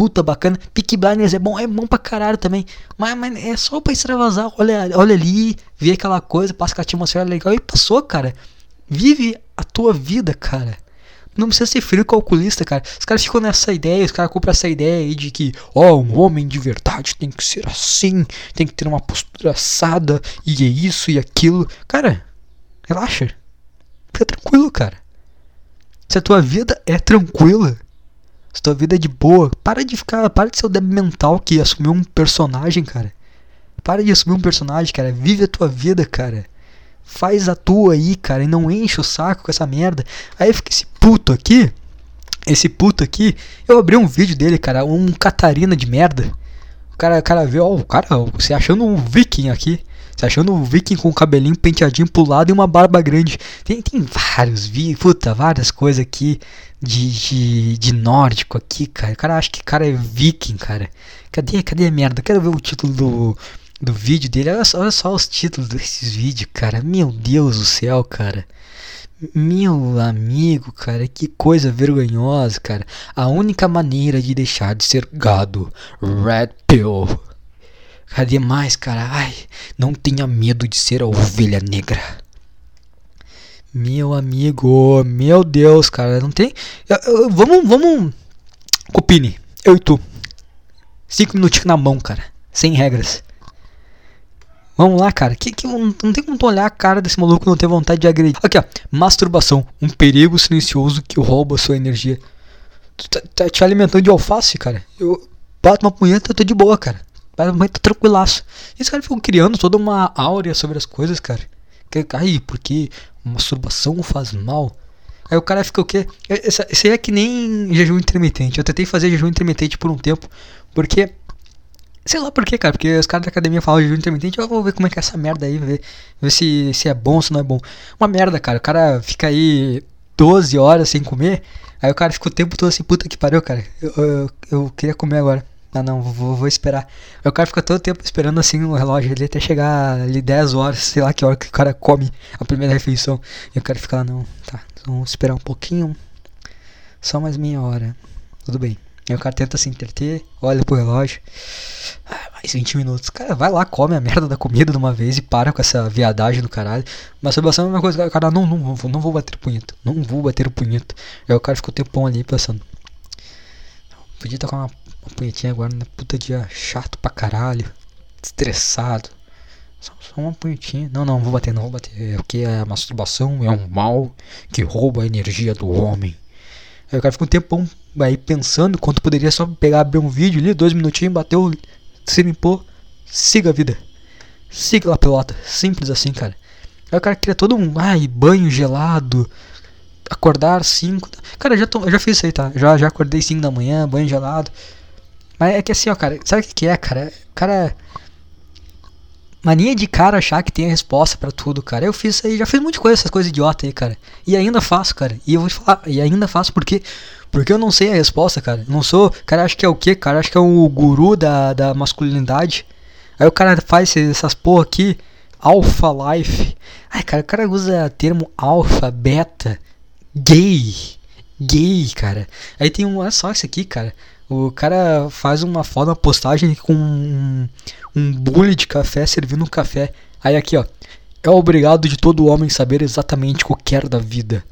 Puta bacana. Peak Blinders é bom, é bom pra caralho também. Mas, mas é só pra extravasar. Olha, olha ali, ver aquela coisa, passa com a atmosfera legal e passou, cara. Vive a tua vida, cara. Não precisa ser frio calculista, cara. Os caras ficam nessa ideia, os caras compram essa ideia aí de que, ó, oh, um homem de verdade tem que ser assim, tem que ter uma postura assada, e é isso e aquilo. Cara, relaxa. Fica tranquilo, cara. Se a tua vida é tranquila, se tua vida é de boa, para de ficar, para de ser o débil mental que assumiu um personagem, cara. Para de assumir um personagem, cara. Vive a tua vida, cara. Faz a tua aí, cara, e não enche o saco com essa merda. Aí fica esse puto aqui. Esse puto aqui. Eu abri um vídeo dele, cara. Um Catarina de merda. O cara, o cara vê, ó, o cara, você achando um viking aqui. Você achando um viking com o cabelinho penteadinho pro lado e uma barba grande. Tem, tem vários vídeos, puta, várias coisas aqui de, de, de nórdico aqui, cara. O cara acha que cara é viking, cara. Cadê, cadê a merda? Quero ver o título do, do vídeo dele. Olha só, olha só os títulos desses vídeos, cara. Meu Deus do céu, cara. Meu amigo, cara, que coisa vergonhosa, cara. A única maneira de deixar de ser gado. Red Pill. Cadê mais, cara? Ai, não tenha medo de ser a ovelha negra. Meu amigo, meu Deus, cara, não tem. Vamos, vamos. Copine, eu e tu. Cinco minutinhos na mão, cara. Sem regras. Vamos lá, cara. Que, que, não, não tem como olhar a cara desse maluco não ter vontade de agredir. Aqui, ó. Masturbação. Um perigo silencioso que rouba sua energia. Tu tá, tá te alimentando de alface, cara. Eu bato uma punheta, tô de boa, cara. Bato uma punheta tranquilaço. E os caras ficam criando toda uma áurea sobre as coisas, cara. Ai, porque masturbação faz mal. Aí o cara fica o quê? Esse, esse aí é que nem jejum intermitente. Eu tentei fazer jejum intermitente por um tempo. Porque Sei lá por quê, cara, porque os caras da academia falam jejum intermitente, eu vou ver como é que é essa merda aí, ver, ver se, se é bom se não é bom. Uma merda, cara, o cara fica aí 12 horas sem comer, aí o cara fica o tempo todo assim, puta que pariu, cara, eu, eu, eu queria comer agora. Ah não, vou, vou esperar. O cara fica todo o tempo esperando assim no relógio ele até chegar ali 10 horas, sei lá que hora que o cara come a primeira refeição. E o cara fica lá, não, tá, vamos esperar um pouquinho. Só mais meia hora. Tudo bem. Aí o cara tenta se entreter, olha pro relógio. Ah, mais 20 minutos. Cara, vai lá, come a merda da comida de uma vez e para com essa viadagem do caralho. Masturbação é uma coisa. O cara, não, não, não, não vou bater o punheta. Não vou bater o punheta. Aí o cara ficou tempão ali pensando. Podia tocar uma, uma punhetinha agora, né? Puta dia chato pra caralho. Estressado. Só, só, uma punhetinha. Não, não, vou bater, não vou bater. É porque a masturbação é um mal que rouba a energia do homem. Aí o cara ficou um tempão aí pensando quanto poderia só pegar, abrir um vídeo ali, dois minutinhos, bateu, se limpou, siga a vida. Siga a pelota. Simples assim, cara. Aí o cara queria todo um ai, banho gelado. Acordar 5. Cara, já, tô, já fiz isso aí, tá? Já, já acordei 5 da manhã, banho gelado. Mas é que assim, ó, cara, sabe o que, que é, cara? Cara. Mania de cara achar que tem a resposta para tudo, cara. Eu fiz isso aí, já fiz muita coisa, essas coisas idiota aí, cara. E ainda faço, cara. E eu vou te falar, e ainda faço porque porque eu não sei a resposta, cara. Não sou. Cara, acho que é o quê, cara? Acho que é o guru da, da masculinidade. Aí o cara faz essas porra aqui. Alpha Life. Ai, cara, o cara usa termo alfa, beta, gay. Gay, cara. Aí tem um. Olha só isso aqui, cara. O cara faz uma uma postagem com um, um bule de café servindo um café. Aí aqui, ó. É obrigado de todo homem saber exatamente o que quer da vida.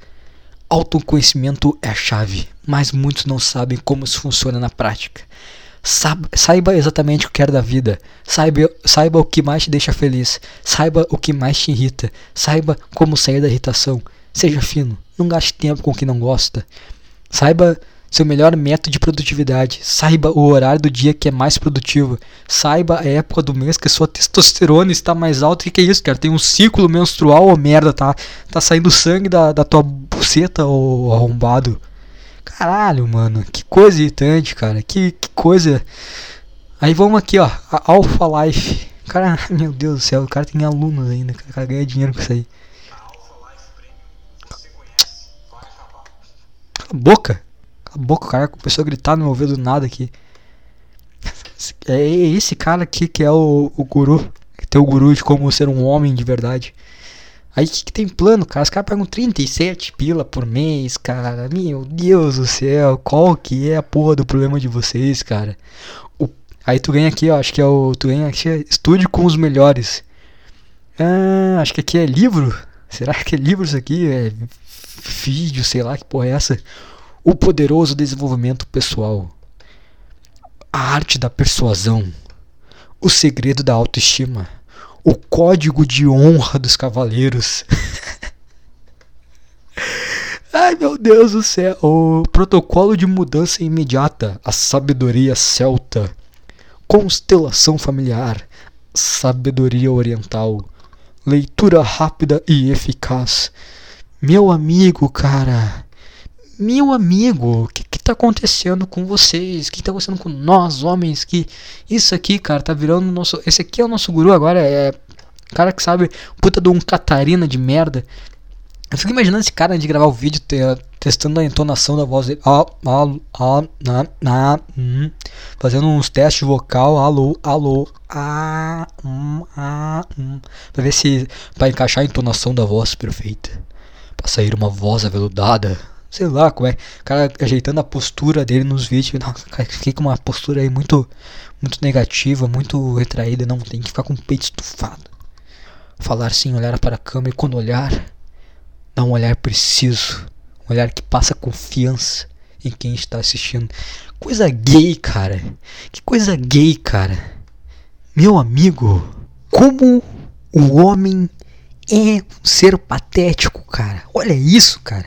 Autoconhecimento é a chave, mas muitos não sabem como isso funciona na prática. Saiba exatamente o que quer da vida. Saiba, saiba o que mais te deixa feliz. Saiba o que mais te irrita. Saiba como sair da irritação. Seja fino. Não gaste tempo com o que não gosta. Saiba seu melhor método de produtividade. Saiba o horário do dia que é mais produtivo. Saiba a época do mês que sua testosterona está mais alta. O que, que é isso, cara? Tem um ciclo menstrual ou merda, tá? Tá saindo sangue da, da tua buceta, ou arrombado. Caralho, mano. Que coisa irritante, cara. Que, que coisa. Aí vamos aqui, ó. A Alpha Life. Cara, meu Deus do céu. O cara tem alunos ainda. O cara ganha dinheiro com isso aí. Cala a boca. Cala a boca, cara começou a gritar no meu ouvido do nada aqui. É esse cara aqui que é o, o guru. Que tem o guru de como ser um homem de verdade. Aí que, que, tem plano, cara? Os caras pagam 37 pila por mês, cara. Meu Deus do céu, qual que é a porra do problema de vocês, cara? O, aí tu ganha aqui, ó, acho que é o. Tu ganha aqui, é estude com os melhores. Ah, acho que aqui é livro. Será que é livro isso aqui? É vídeo, sei lá que porra é essa? O poderoso desenvolvimento pessoal. A arte da persuasão. O segredo da autoestima. O código de honra dos cavaleiros. Ai meu Deus do céu! O protocolo de mudança imediata. A sabedoria celta. Constelação familiar. Sabedoria oriental. Leitura rápida e eficaz. Meu amigo, cara. Meu amigo, o que, que tá acontecendo com vocês? O que tá acontecendo com nós, homens? Que isso aqui, cara, tá virando nosso. Esse aqui é o nosso guru agora. É. Cara que sabe, puta de um Catarina de merda. Eu fico imaginando esse cara de gravar o vídeo ter, testando a entonação da voz dele. Ah, ah, ah, ah, ah, hum, fazendo uns testes vocal. Alô, alô. Ah, hum, ah, hum, pra ver se. pra encaixar a entonação da voz perfeita. Pra sair uma voz aveludada. Sei lá como é. O cara ajeitando a postura dele nos vídeos. Não, cara, fiquei com uma postura aí muito. Muito negativa, muito retraída. Não, tem que ficar com o peito estufado. Falar sim, olhar para a câmera e quando olhar Dá um olhar preciso, um olhar que passa confiança em quem está assistindo. Coisa gay, cara. Que coisa gay, cara. Meu amigo, como o homem é um ser patético, cara. Olha isso, cara.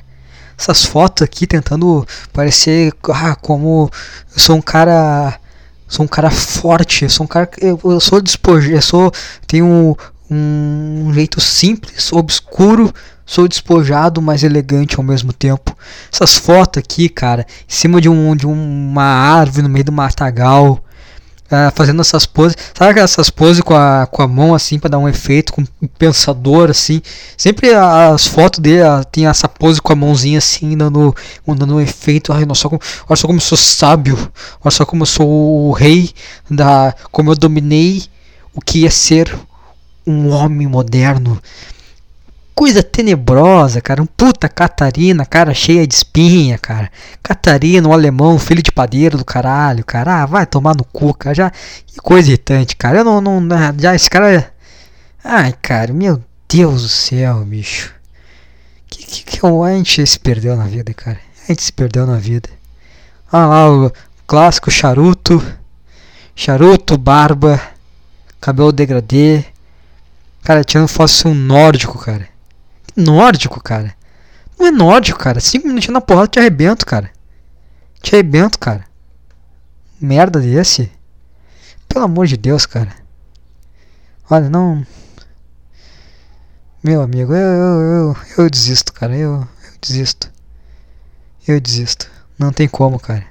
Essas fotos aqui tentando parecer ah, como eu sou um cara sou um cara forte, sou um cara eu, eu sou despojado, eu sou tenho um jeito simples, obscuro, sou despojado, mas elegante ao mesmo tempo. Essas fotos aqui, cara, em cima de, um, de uma árvore no meio do matagal, uh, fazendo essas poses. Sabe essas poses com a, com a mão assim para dar um efeito, com um pensador assim? Sempre as fotos dele uh, tem essa pose com a mãozinha assim, dando, dando um efeito. Ai, só, como, olha só como eu sou sábio, olha só como eu sou o rei, da, como eu dominei o que é ser um homem moderno. Coisa tenebrosa, cara. Um puta Catarina, cara cheia de espinha, cara. Catarina, um alemão, filho de padeiro do caralho, cara. Ah, vai tomar no cu, cara. Já, que coisa irritante, cara. Eu não, não. Já esse cara. Ai, cara, meu Deus do céu, bicho. Que, que, que a gente se perdeu na vida, cara? A gente se perdeu na vida. Olha lá o clássico charuto. Charuto, barba, cabelo degradê, Cara, tirando fosse um nórdico, cara. Nórdico, cara. Não é nórdico, cara. Cinco minutinhos na porrada te arrebento, cara. Te arrebento, cara. Merda desse. Pelo amor de Deus, cara. Olha, não. Meu amigo, eu, eu, eu, eu desisto, cara. Eu, eu desisto. Eu desisto. Não tem como, cara.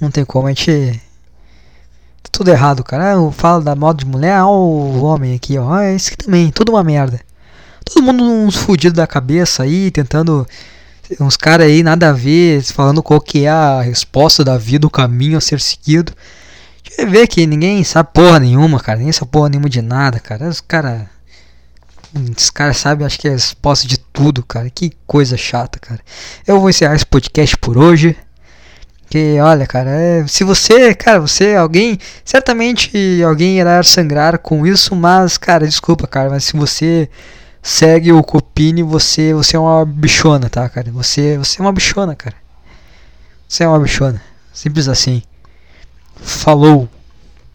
Não tem como. A gente tudo errado, cara. Eu falo da moda de mulher, ó, o homem aqui, ó. É isso aqui também, tudo uma merda. Todo mundo uns fudidos da cabeça aí, tentando. Uns caras aí, nada a ver, falando qual que é a resposta da vida, o caminho a ser seguido. Eu ver que ninguém sabe porra nenhuma, cara. Ninguém sabe porra nenhuma de nada, cara. Os caras. Os caras sabem, acho que é resposta de tudo, cara. Que coisa chata, cara. Eu vou encerrar esse podcast por hoje. Que olha, cara, é, se você, cara, você, alguém, certamente alguém irá sangrar com isso, mas, cara, desculpa, cara, mas se você segue o Copini, você, você é uma bichona, tá, cara? Você, você é uma bichona, cara. Você é uma bichona. Simples assim. Falou.